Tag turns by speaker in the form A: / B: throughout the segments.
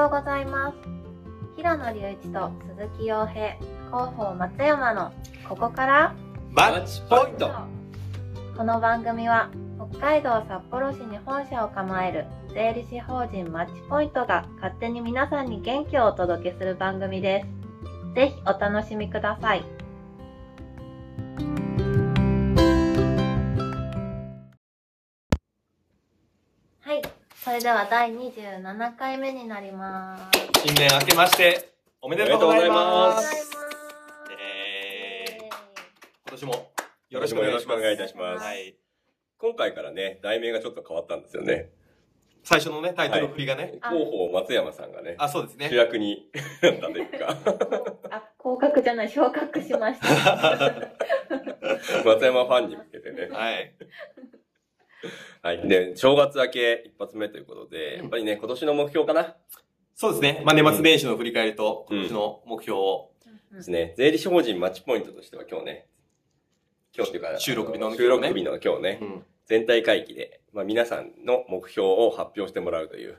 A: ようございます。平野隆一と鈴木洋平、広報松山のここから
B: マッチポイント
A: この番組は北海道札幌市に本社を構える税理士法人マッチポイントが勝手に皆さんに元気をお届けする番組です。ぜひお楽しみください。それでは第27回目になります。
B: 新年明けましておめでとうござい
A: お
B: ます。えー今年もよろしくお願いします
C: よろしくお願いいたします
B: はい
C: 今回からね、題名がちょっと変わったんですよね。
B: 最初のねタイトル振りがね、
A: あ
C: 広報松山さんがね、
B: あそうですね
C: 主役になったというか、
A: あ、降格じゃない、昇格しました。
C: 松山ファンに向けてね。
B: はい
C: はい。で、正月明け一発目ということで、やっぱりね、今年の目標かな？
B: そうですね、まあ、年末年始の振り返りと今年の目標を、
C: ですね。税理士法人マッチポイントとしては今日ね、今日っていうか、
B: 収録日のね。
C: 収録日の今日ね、
B: うん。
C: 全体会議で、まあ皆さんの目標を発表してもらうという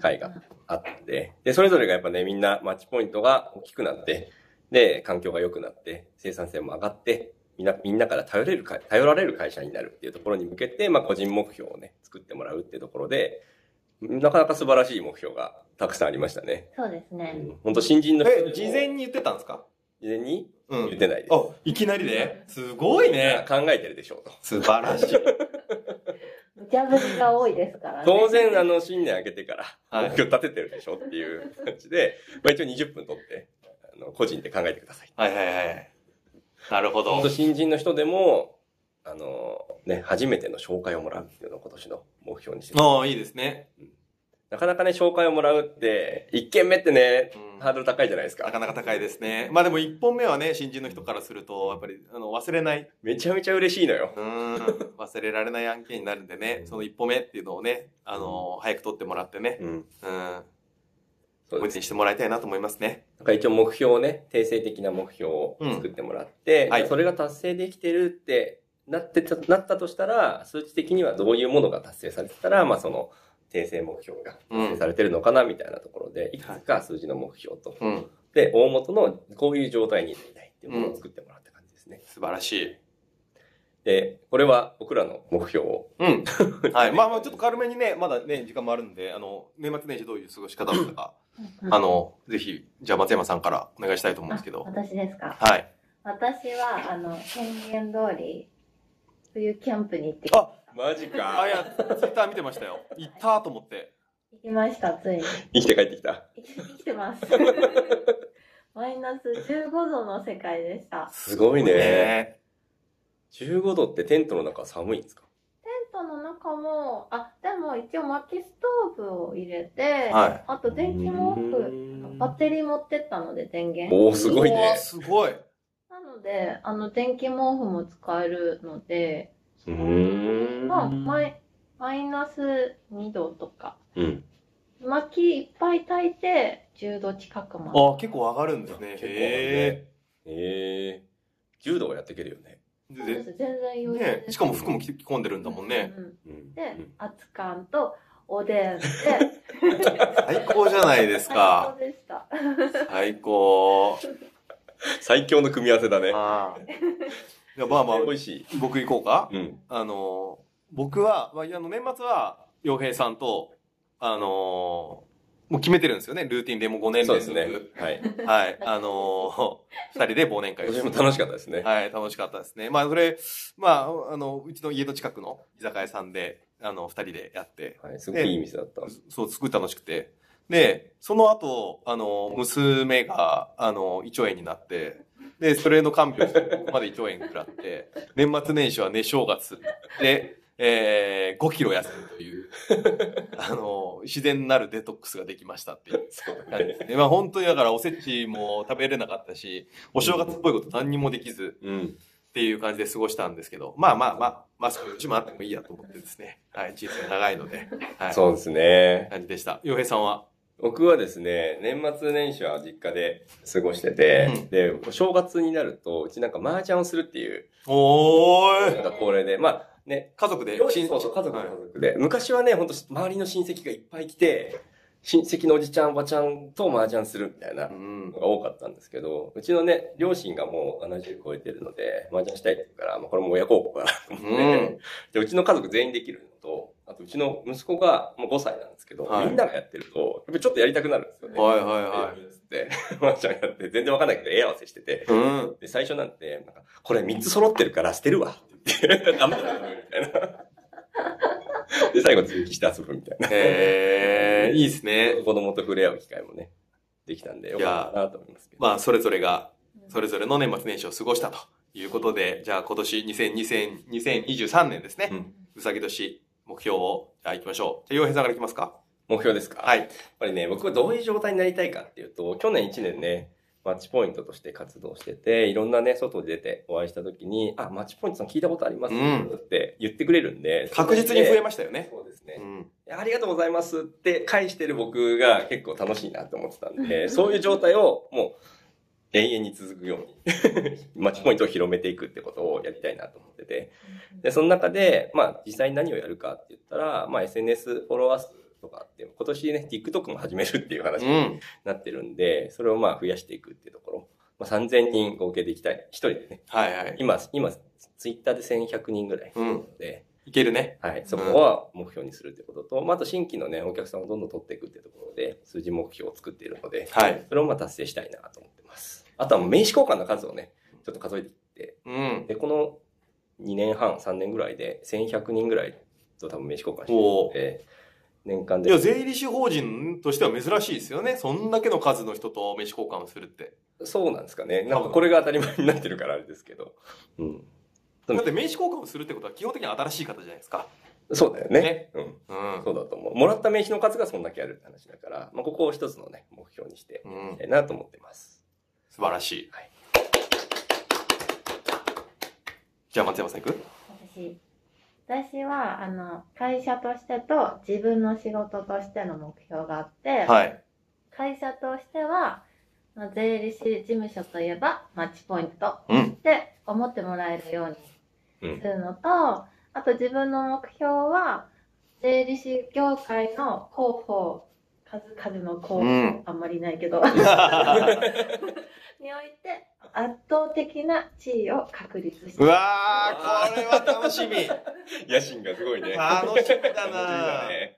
C: 会があって、で、それぞれがやっぱね、みんなマッチポイントが大きくなって、で、環境が良くなって、生産性も上がって、みんな、みんなから頼れるか、頼られる会社になるっていうところに向けて、まあ個人目標をね、作ってもらうっていうところで、なかなか素晴らしい目標がたくさんありましたね。
A: そうですね。
C: 本当新人の
B: え事前に言ってたんですか？
C: 事前に？
B: うん
C: 言ってないです。
B: あいきなりで？すごいね
C: 考えてるでしょうと。
B: 素晴らしい
A: 無茶ぶりが多いですからね。
C: 当然、あの、新年明けてから、
B: はい
C: 目標立ててるでしょっていう感じで、まあ一応20分取って、あの、個人で考えてください。
B: はいはいはいなるほど。
C: 本当新人の人でも、あの、ね、初めての紹介をもらうっていうのを今年の目標にして
B: ああいいですね、
C: なかなかね、紹介をもらうって、1件目ってね、
B: うん。
C: ハードル高いじゃないですか。
B: なかなか高いですね。まあでも一本目はね、新人の人からすると、やっぱり、あの、忘れない、
C: めちゃめちゃ嬉しいのよ。
B: うん、忘れられない案件になるんでね、その一歩目っていうのをね、あの、早く取ってもらってね、
C: うん。
B: うん、
C: そうです。
B: 思い出にしてもらいたいなと思いますね。
C: なんか一応目標をね、定性的な目標を作ってもらって、
B: んはい
C: それが達成できてるってなってた、なったとしたら、数値的にはどういうものが達成されてたら、まあその、定性目標が達成されてるのかな、みたいなところで、いくつか数字の目標と、
B: うん、
C: で、大元のこういう状態になりたいっていうものを作ってもらった感じですね。
B: 素晴らしい。
C: で、これは僕らの目標を、
B: うん。はい。まあまあちょっと軽めにね、まだね、時間もあるんで、あの、年末年始どういう過ごし方だったか、
A: うん
B: あの、ぜひ、じゃあ松山さんからお願いしたいと思うんですけど
A: あ。私ですか？
B: はい。
A: 私は、あの、宣言通り、冬キャンプに行ってき
B: あ
C: マジ
B: あ、いや、ツイッター見てましたよ。行ったと思って。
A: 行きました、ついに。
C: 生きて帰ってきた。
A: 生き生きてます。マイナス15度の世界でした。
C: すごいね。
B: ね
C: 15度ってテントの中寒いんですか？
A: の中も、あ、でも一応薪ストーブを入れて、
B: はい
A: あと電気毛布、バッテリー持ってったので電源。
C: おー、すごいね。
B: すごい。
A: なので、あの、電気毛布も使えるので、
C: うーん
A: まあ、マイマイナス2度とか、
C: うん。
A: 薪いっぱい炊いて10度近くまで。
B: あ、結構上がるんですね。
C: 結構
B: へ
C: ええー。柔道はやっていけるよね。
A: 全然余裕
B: ね。しかも服も着込んでるんだもんね。
A: うんうん
C: うん
A: で、熱燗とおでんで、
B: 最高じゃないです
A: 最
B: か
A: 高。でした。
B: 最高。
C: 最強の組み合わせだね。
B: ああ。いやまあまあ、
C: 美味しい。
B: 僕行こうか。
C: うん。
B: あの、僕は、まあ、あの、年末は、洋平さんと、あのもう決めてるんですよね。ルーティンでもう5年
C: そうです
B: 連続。
C: ね。はい。
B: はい。あの二人で忘年会を
C: 私も楽しかったですね。
B: はい、楽しかったですね。まあ、それ、まあ、あの、うちの家の近くの居酒屋さんで、あの、二人でやって、
C: はい。すごくいい店だった。
B: そう、すごい楽しくて。で、その後、あの、娘が、あの、胃腸炎になって、で、それの看病まで胃腸炎食らって、年末年始はね、正月で、えー、5キロ痩せるという、あの、自然なるデトックスができましたっていう。感じですね。まあ本当にだからおせちも食べれなかったし、お正月っぽいこと何にもできず、
C: うん。
B: っていう感じで過ごしたんですけど、まあまあまあ、まあそういううちもあってもいいやと思ってですね。はい、人生長いので、はい。
C: そうですね。
B: 感じでした。洋平さんは？
C: 僕はですね、年末年始は実家で過ごしてて、
B: うん。
C: で、お正月になると、うちなんか麻雀をするっていう、
B: おーい。
C: なんか恒例で、まあね、
B: 家族で、
C: そうそう、家族
B: はい。
C: 家族で。昔はね、本当周りの親戚がいっぱい来て、親戚のおじちゃん、おばちゃんと麻雀するみたいな
B: うん
C: の。が多かったんですけど、うちのね、両親がもう70超えてるので、麻雀したいって言うから、まあ、これも親孝行かなと思って、
B: うん
C: で、うちの家族全員できるのと、あとうちの息子がもう5歳なんですけど、
B: はい
C: みんながやってると、やっぱりちょっとやりたくなるんですよね。
B: はいはいはい
C: つって、麻雀やって、全然わかんないけど、絵合わせしてて、
B: うん。
C: で、最初なんて、なんか、これ3つ揃ってるから捨てるわって言って、ダメだよ、みたいな。で、最後続きして遊ぶみたいな。
B: えー、いいですね。
C: 子供と触れ合う機会もね、できたんで、よかったなと思いますけど。
B: まあ、それぞれが、それぞれの年末年始を過ごしたということで、じゃあ今年2020 2023年ですね。
C: うん
B: うさぎ年、目標を、じゃあ行きましょう。じゃあ、洋平さんから行きますか。
C: 目標ですか
B: はい。
C: やっぱりね、僕はどういう状態になりたいかっていうと、去年1年ね、マッチポイントとして活動してて、いろんなね、外に出てお会いした時に、あ、マッチポイントさん聞いたことあります
B: うん
C: って言ってくれるんで、
B: 確実に増えま
C: し
B: したよね。
C: そうですね
B: う。ん。
C: ありがとうございますって返してる僕が結構楽しいなと思ってたんで、そういう状態をもう永遠に続くように、マッチポイントを広めていくってことをやりたいなと思ってて、で、その中で、まあ実際に何をやるかって言ったら、まあ SNS フォロワー数とかって、今年ね、TikTok も始めるっていう話に
B: うん。
C: なってるんで、それをまあ増やしていくっていうところ、まあ3000人合計でいきたい。一人でね。
B: はいはい。
C: 今、今、Twitter で1100人ぐらいなので、
B: いけるね。
C: はい、そこは目標にするってことと、まあ、あと新規のね、お客さんをどんどん取っていくってところで、数字目標を作っているので、
B: はい。
C: それをまあ達成したいなと思ってます。あとは名刺交換の数をね、ちょっと数えていって、
B: うん。
C: で、この2年半、3年ぐらいで1100人ぐらいと多分名刺交換して
B: お
C: るので、年間で。
B: いや、税理士法人としては珍しいですよね。そんだけの数の人と名刺交換をするって。
C: そうなんですかね。なんかこれが当たり前になってるからあれですけど。うん。
B: だって名刺交換をするってことは基本的に新しい方じゃないですか。
C: そうだよね。
B: ね
C: うん。
B: うん。
C: そうだと思う。もらった名刺の数がそんだけあるって話だから、まあ、ここを一つのね、目標にして
B: うん
C: いきたいなと思ってます。
B: 素晴らしい。
C: はい
B: じゃあ松山さん行く？
A: 私私はあの会社としてと自分の仕事としての目標があって、
B: はい。
A: 会社としては、まあ、税理士事務所といえばマッチポイント
B: うん。
A: って思ってもらえるよう
C: うん
A: にす。るのと、あと自分の目標は税理士業界の広報数々の広報、
B: うん
A: あんまりないけど において圧倒的な地位を確立して
B: うわー、これは楽しみ。
C: 野心がすごいね。
B: 楽しみだ
C: 楽しみだね。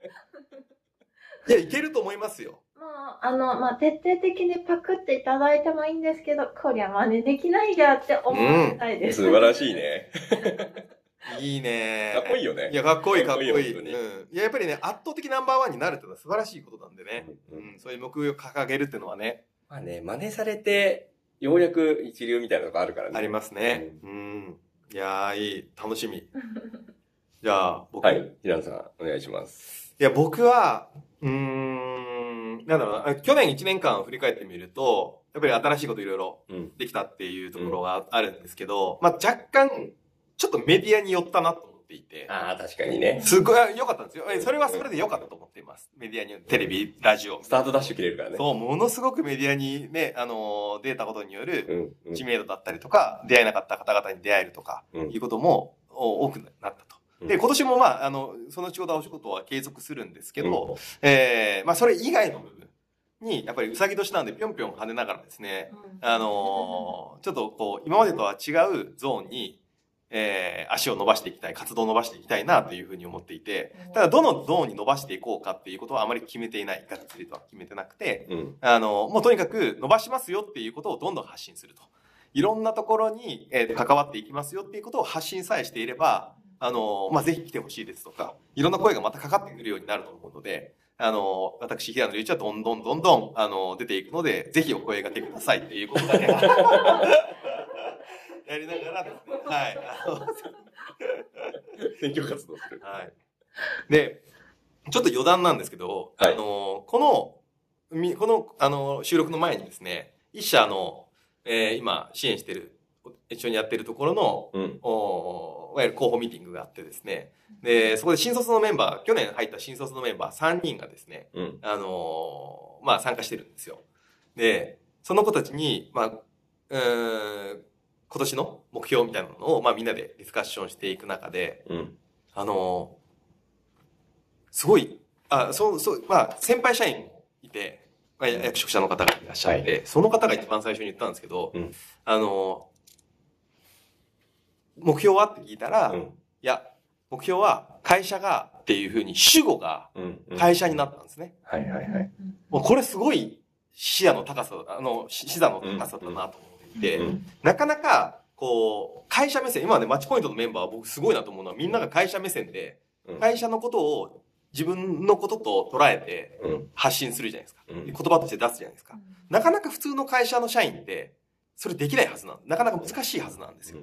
B: いや、いけると思いますよ。
A: もう、あの、まあ、徹底的にパクっていただいてもいいんですけど、こりゃ真似できないじゃって思いたいです。
C: 素晴らしいね。
B: いいね
C: かっこいいよね
B: いや、かっこいい、かっこいい。
C: いい
B: うん。いや、やっぱりね、圧倒的ナンバーワンになるっていうのは素晴らしいことなんでね。
C: う
B: うんん。そういう目標を掲げるっていうのはね、
C: まあね、真似されて、ようやく一流みたいなのがあるからね。
B: ありますね。うん。いやー、いい。楽しみ。じゃあ、僕。
C: はい。平野さん、お願いします。
B: いや、僕は、うーん、なんだろうな、去年1年間振り返ってみると、やっぱり新しいこといろいろ
C: うん。
B: できたっていうところがあるんですけど、まあ若干、ちょっとメディアに寄ったなと思っていて、
C: ああ、確かにね。
B: すごい良かったんですよ。えそれはそれで良かったと思っています。メディアに、テレビ、ラジオ。
C: スタートダッシュ切れるからね。
B: そう、ものすごくメディアにね、あのー、出たことによる
C: うん。うん
B: 知名度だったりとか、出会えなかった方々に出会えるとか、
C: うん
B: いうこともお多くなったと。
C: うん
B: で、今年もまあ、あの、その仕事はお仕事は継続するんですけど、えー、まあ、それ以外の部分に、やっぱりうさぎ年なんでぴょんぴょん跳ねながらですね、あのーちょっとこう、今までとは違うゾーンに、えー、足を伸ばしていきたい、活動を伸ばしていきたいなというふうに思っていて、ただどのゾーンに伸ばしていこうかっていうことはあまり決めていない、がっつりとは決めてなくて、
C: うん。
B: あの、もうとにかく伸ばしますよっていうことをどんどん発信すると。いろんなところに、えー関わっていきますよっていうことを発信さえしていれば、あの、まあ、ぜひ来てほしいですとか、いろんな声がまたかかってくるようになると思うので、あの、私、平野隆一はどんどんどんどん、あの、出ていくので、ぜひお声掛けくださいっていうことだけ。やりながらですね、はい。
C: 選挙活動する。
B: はい。で、ちょっと余談なんですけど、
C: はい
B: あの、この、みこの、あの、収録の前にですね、一社の、えー今、支援してる、一緒にやってるところの、
C: うん。
B: おいわゆる広報ミーティングがあってですね、で、そこで新卒のメンバー、去年入った新卒のメンバー3人がですね、
C: うん。
B: あのーまあ参加してるんですよ。で、その子たちに、まあ、うーん、今年の目標みたいなのを、まあみんなでディスカッションしていく中で、
C: うん。
B: あのーすごい、あ、そう、そう、まあ先輩社員もいて、まあ、役職者の方がいらっしゃって、その方が一番最初に言ったんですけど、
C: うん
B: あの、目標はって聞いたら、い
C: うん。
B: や、目標は会社がっていうふうに主語が
C: うん。うん
B: 会社になったんですね。
C: はいはいはい。
B: もうこれすごい視野の高さ、あの、し視座の高さだなと思ってなかなか、こう、会社目線、今までマッチポイントのメンバーは僕すごいなと思うのは、みんなが会社目線で、
C: うん
B: 会社のことを自分のことと捉えて
C: うん。
B: 発信するじゃないですか。
C: うん
B: で言葉として出すじゃないですか。なかなか普通の会社の社員って、それできないはずなんなかなか難しいはずなんですよ。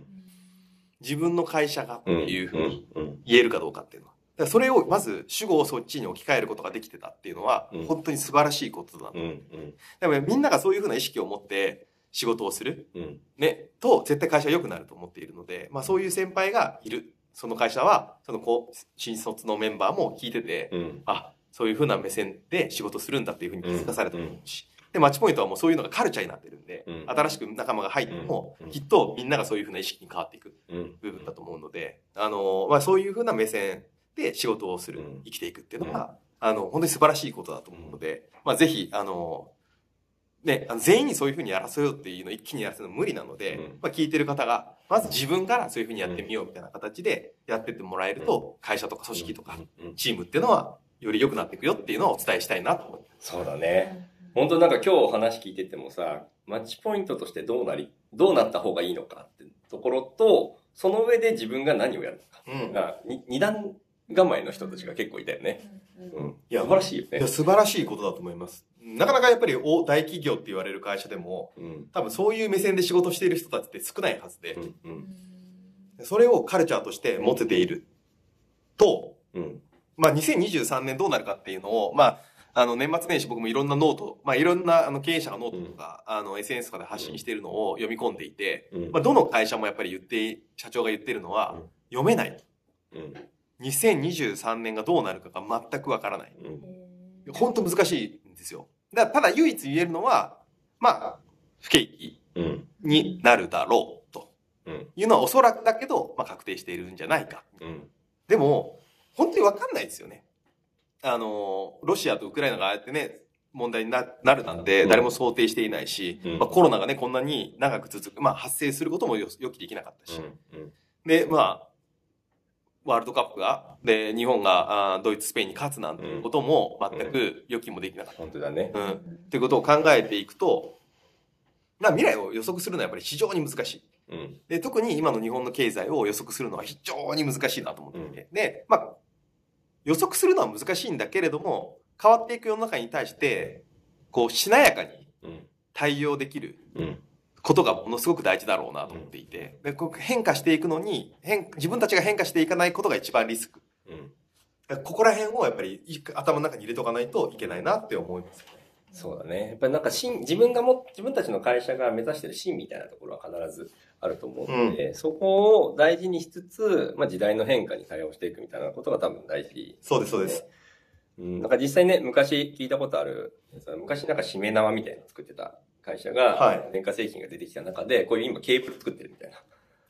B: 自分の会社がっていうふうに
C: うん。
B: 言えるかどうかっていうのは。だからそれをまず主語をそっちに置き換えることができてたっていうのは
C: うん、
B: 本当に素晴らしいことだと。
C: うん。うん。
B: でもみんながそういうふうな意識を持って仕事をする、
C: うん。
B: ね、と絶対会社は良くなると思っているので、まあそういう先輩がいる。その会社は、そのこう、新卒のメンバーも聞いてて、
C: うん。
B: あ、そういうふうな目線で仕事するんだっていうふうに気づかされたと思うし。で、マッチポイントはもうそういうのがカルチャーになってるんで、
C: うん
B: 新しく仲間が入っても、
C: うん
B: きっとみんながそういうふうな意識に変わっていく
C: うん。
B: 部分だと思うので、あの、まあそういうふうな目線で仕事をする、
C: うん
B: 生きていくっていうのは、あの、本当に素晴らしいことだと思うので、まあぜひ、あの、ね、あの全員にそういうふうにやらせようっていうのを一気にやらせるの無理なので、
C: うん
B: まあ聞いてる方が、まず自分からそういうふうにやってみようみたいな形でやってってもらえると、会社とか組織とか
C: うん。
B: チームっていうのは、より良くなっていくよっていうのをお伝えしたいなと思います。
C: そうだね。本当なんか今日話聞いててもさ、マッチポイントとしてどうなり、どうなった方がいいのかってところと、その上で自分が何をやるのか
B: うん
C: 二段構えの人たちが結構いたよね。うん。
B: いや
C: 素晴らしいよね
B: いや、。素晴らしいことだと思います。なかなかやっぱり大大企業って言われる会社でも、
C: うん。
B: 多分そういう目線で仕事している人たちって少ないはずで
C: う、ん。うん。
B: それをカルチャーとして持てていると、
C: うん。
B: まあ2023年どうなるかっていうのを、まあ、あの年末年始僕もいろんな note、まあいろんなあの経営者がノートとか、あの SNS とかで発信しているのを読み込んでいて、
C: うん。
B: まあどの会社もやっぱり言って、社長が言ってるのは、
C: うん
B: 読めない。
C: うん。
B: 2023年がどうなるかが全くわからない。
C: うん。
B: 本当難しいんですよ。だただ唯一言えるのは、まあ、不景気
C: うん。
B: になるだろうと
C: うん。
B: いうのはおそらくだけど、まあ確定しているんじゃないか。
C: うん。
B: でも、本当にわかんないですよね。あの、ロシアとウクライナがああやってね、問題にななるなんて
C: うん
B: 誰も想定していないし、
C: うん
B: まあ、コロナがね、こんなに長く続く、まあ発生することも予予期できなかったし。
C: うん。
B: で、まあ、ワールドカップが、で、日本があードイツ、スペインに勝つなんていうことも全く予期もできなかった。
C: 本当だね。
B: うん。っていうことを考えていくと、まあ未来を予測するのはやっぱり非常に難しい。
C: うん。
B: で、特に今の日本の経済を予測するのは非常に難しいなと思っていて。で、まあ、予測するのは難しいんだけれども、変わっていく世の中に対して、こう、しなやかに
C: うん。
B: 対応できる
C: うん。
B: ことがものすごく大事だろうなと思っていて、でこう変化していくのに変、自分たちが変化していかないことが一番リスク。
C: うん。
B: ここら辺をやっぱりい頭の中に入れとかないといけないなって思います。
C: そうだね。やっぱりなんか芯、自分がも、自分たちの会社が目指してる芯みたいなところは必ずあると思うので、そこを大事にしつつ、まあ時代の変化に対応していくみたいなことが多分大事。
B: そうです、そうです。
C: うん、なんか実際ね、昔聞いたことある、昔なんか締め縄みたいなの作ってた会社が、
B: はい
C: 電化製品が出てきた中で、こういう今ケーブル作ってるみたいな。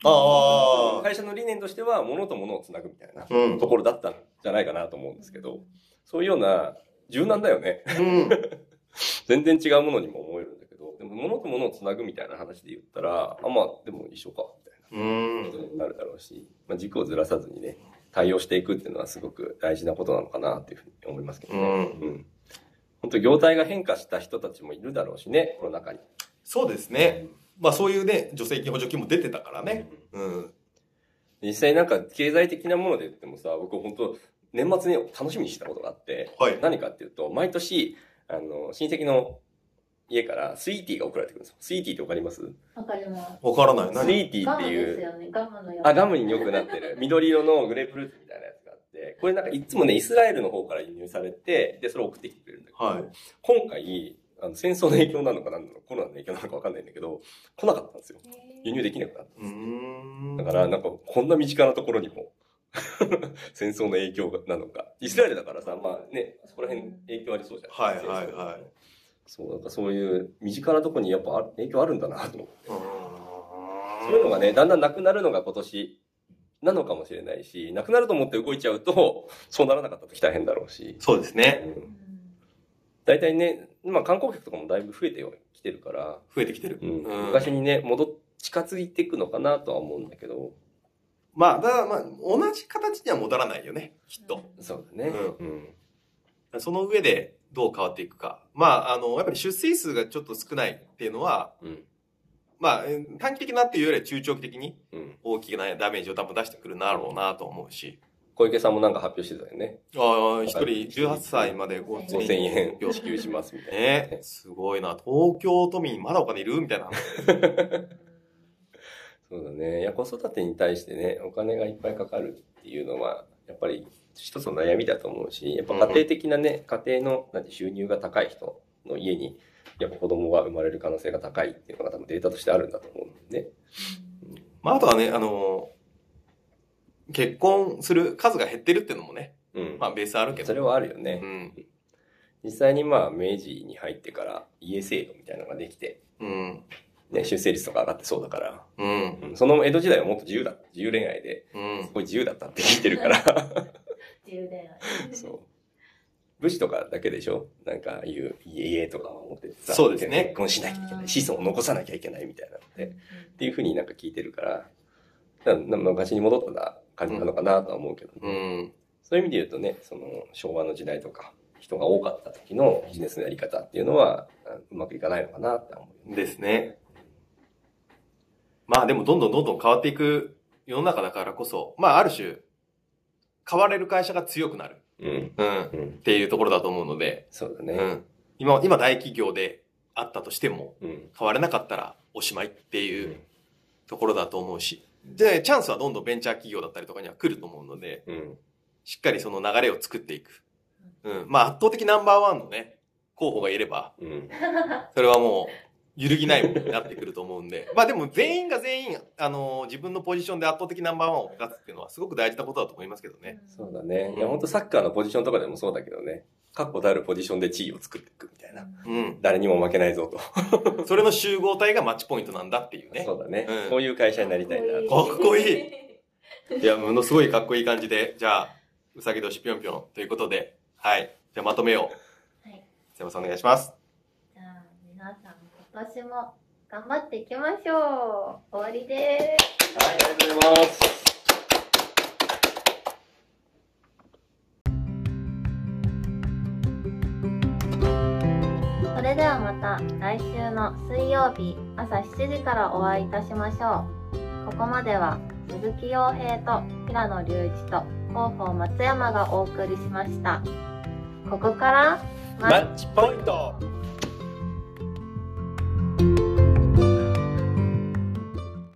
B: ああ。
C: 会社の理念としては、物と物をつなぐみたいな
B: うん
C: ところだったんじゃないかなと思うんですけど、そういうような、柔軟だよね。
B: うん。
C: 全然違うものにも思えるんだけど、でも物と物をつなぐみたいな話で言ったら、あ、まあ、でも一緒か、みたいな。
B: うん
C: ことになるだろうし、まあ、軸をずらさずにね、対応していくっていうのはすごく大事なことなのかなっていうふうに思いますけどね。
B: うん
C: うん。本当業態が変化した人たちもいるだろうしね、コロナ禍に。
B: そうですね。まあそういうね、助成金補助金も出てたからね。うん。
C: 実際なんか経済的なもので言ってもさ、僕本当年末に楽しみにしてたことがあって、
B: はい。
C: 何かっていうと、毎年、あの、親戚の家からスイーティーが送られてくるんですよ。スイーティーってわかります？
A: わかります。
B: わからない。
C: スイ
B: 何
C: ーティーってい
A: ガムです
C: う、
A: よね。ガムのやつ。
C: あ、ガムによくなってる。緑色のグレープフルーツみたいなやつこれなんかいつもね、イスラエルの方から輸入されて、で、それを送ってきてくれるんだけど、
B: はい。
C: 今回、あの戦争の影響なのか何なのか、コロナの影響なのかわかんないんだけど、来なかったんですよ。輸入できなくなったん
B: うーん。
C: だから、なんか、こんな身近なところにも、戦争の影響がなのか。イスラエルだからさ、まあね、そこら辺影響ありそうじゃん。
B: はいはいはい。
C: そう、なんかそういう身近なところにやっぱあ影響あるんだなと思って。
B: うーん
C: そういうのがね、だんだんなくなるのが今年なのかもしれないし、なくなると思って動いちゃうと、そうならなかった時大変だろうし。
B: そうですね。
C: うん大体ね、まあ観光客とかもだいぶ増えてきてるから、
B: 増えてきてる。
C: うん
B: うん
C: 昔にね、戻っ、近づいていくのかなとは思うんだけど、
B: まあ、だまあ、同じ形には戻らないよね、きっと。
C: そうだね。
B: う
C: うん。
B: その上でどう変わっていくか。まあ、あの、やっぱり出生数がちょっと少ないっていうのは、
C: うん。
B: まあ、えー短期的なっていうよりは中長期的に
C: うん。
B: 大きなダメージを多分出してくるんだろうなと思うし。
C: 小池さんもなんか発表してたよね。
B: ああ、一人18歳まで5000
C: 5000円
B: 円
C: 支給しますみたいな。
B: ね、すごいな。東京都民まだお金いるみたいな。
C: そうだね。いや、子育てに対してね、お金がいっぱいかかるっていうのは、やっぱり一つの悩みだと思うし、やっぱ家庭的なね、家庭のなんて収入が高い人の家に、やっぱ子供が生まれる可能性が高いっていうのが多分データとしてあるんだと思うんでね。
B: まあ、あとはね、あの、結婚する数が減ってるっていうのもね、
C: うん。
B: まあ、ベースあるけど。
C: それはあるよね。
B: うん。
C: 実際にまあ、明治に入ってから家制度みたいなのができて、
B: うん。
C: ね、出生率とか上がってそうだから、
B: うん。
C: うんその江戸時代はもっと自由だ。自由恋愛で、
B: うん
C: す。ごい自由だったって聞いてるから。
A: 充電
C: そう。武士とかだけでしょ？なんかいう家とかを持っててさ。
B: そうですね
C: 結婚しなきゃいけない。子孫を残さなきゃいけないみたいなので。っていうふうになんか聞いてるから、だから昔に戻った感じなのかなとは思うけどね、
B: うん。
C: そういう意味で言うとね、その昭和の時代とか、人が多かった時のビジネスのやり方っていうのは、あうまくいかないのかなって思う。
B: ですね。まあでもどんどんどんどん変わっていく世の中だからこそ、まあある種、変われる会社が強くなる。
C: うん。
B: うん。っ
C: うん。
B: ていうところだと思うので、
C: そうだね。
B: うん。今、今大企業であったとしても、
C: うん。
B: 変われなかったらおしまいっていうところだと思うし、で、チャンスはどんどんベンチャー企業だったりとかには来ると思うので、
C: うん。
B: しっかりその流れを作っていく。うん。まあ圧倒的ナンバーワンのね、候補がいれば、
C: うん。
B: それはもう、揺るぎないものになってくると思うんで。まあでも全員が全員、あの自分のポジションで圧倒的ナンバーワンを目指すっていうのはすごく大事なことだと思いますけどね。
C: そうだね。いや、本当サッカーのポジションとかでもそうだけどね。確固たるポジションで地位を作っていくみたいな。
B: うん。
C: 誰にも負けないぞと。
B: それの集合体がマッチポイントなんだっていうね。
C: そうだね、
B: うん
C: こういう会社になりたいな。
B: かっこいい いや、ものすごいかっこいい感じで、じゃあ、うさぎ年ぴょんぴょんということで、はい。じゃあまとめを、
A: はい。
B: 瀬山さんお願いします。
A: 今年も頑張っていきましょう。終わりです。
C: はい、ありがとうございます。
A: それではまた来週の水曜日朝7時からお会いいたしましょう。ここまでは鈴木陽平と平野隆一と広報松山がお送りしました。ここから
B: マッチポイント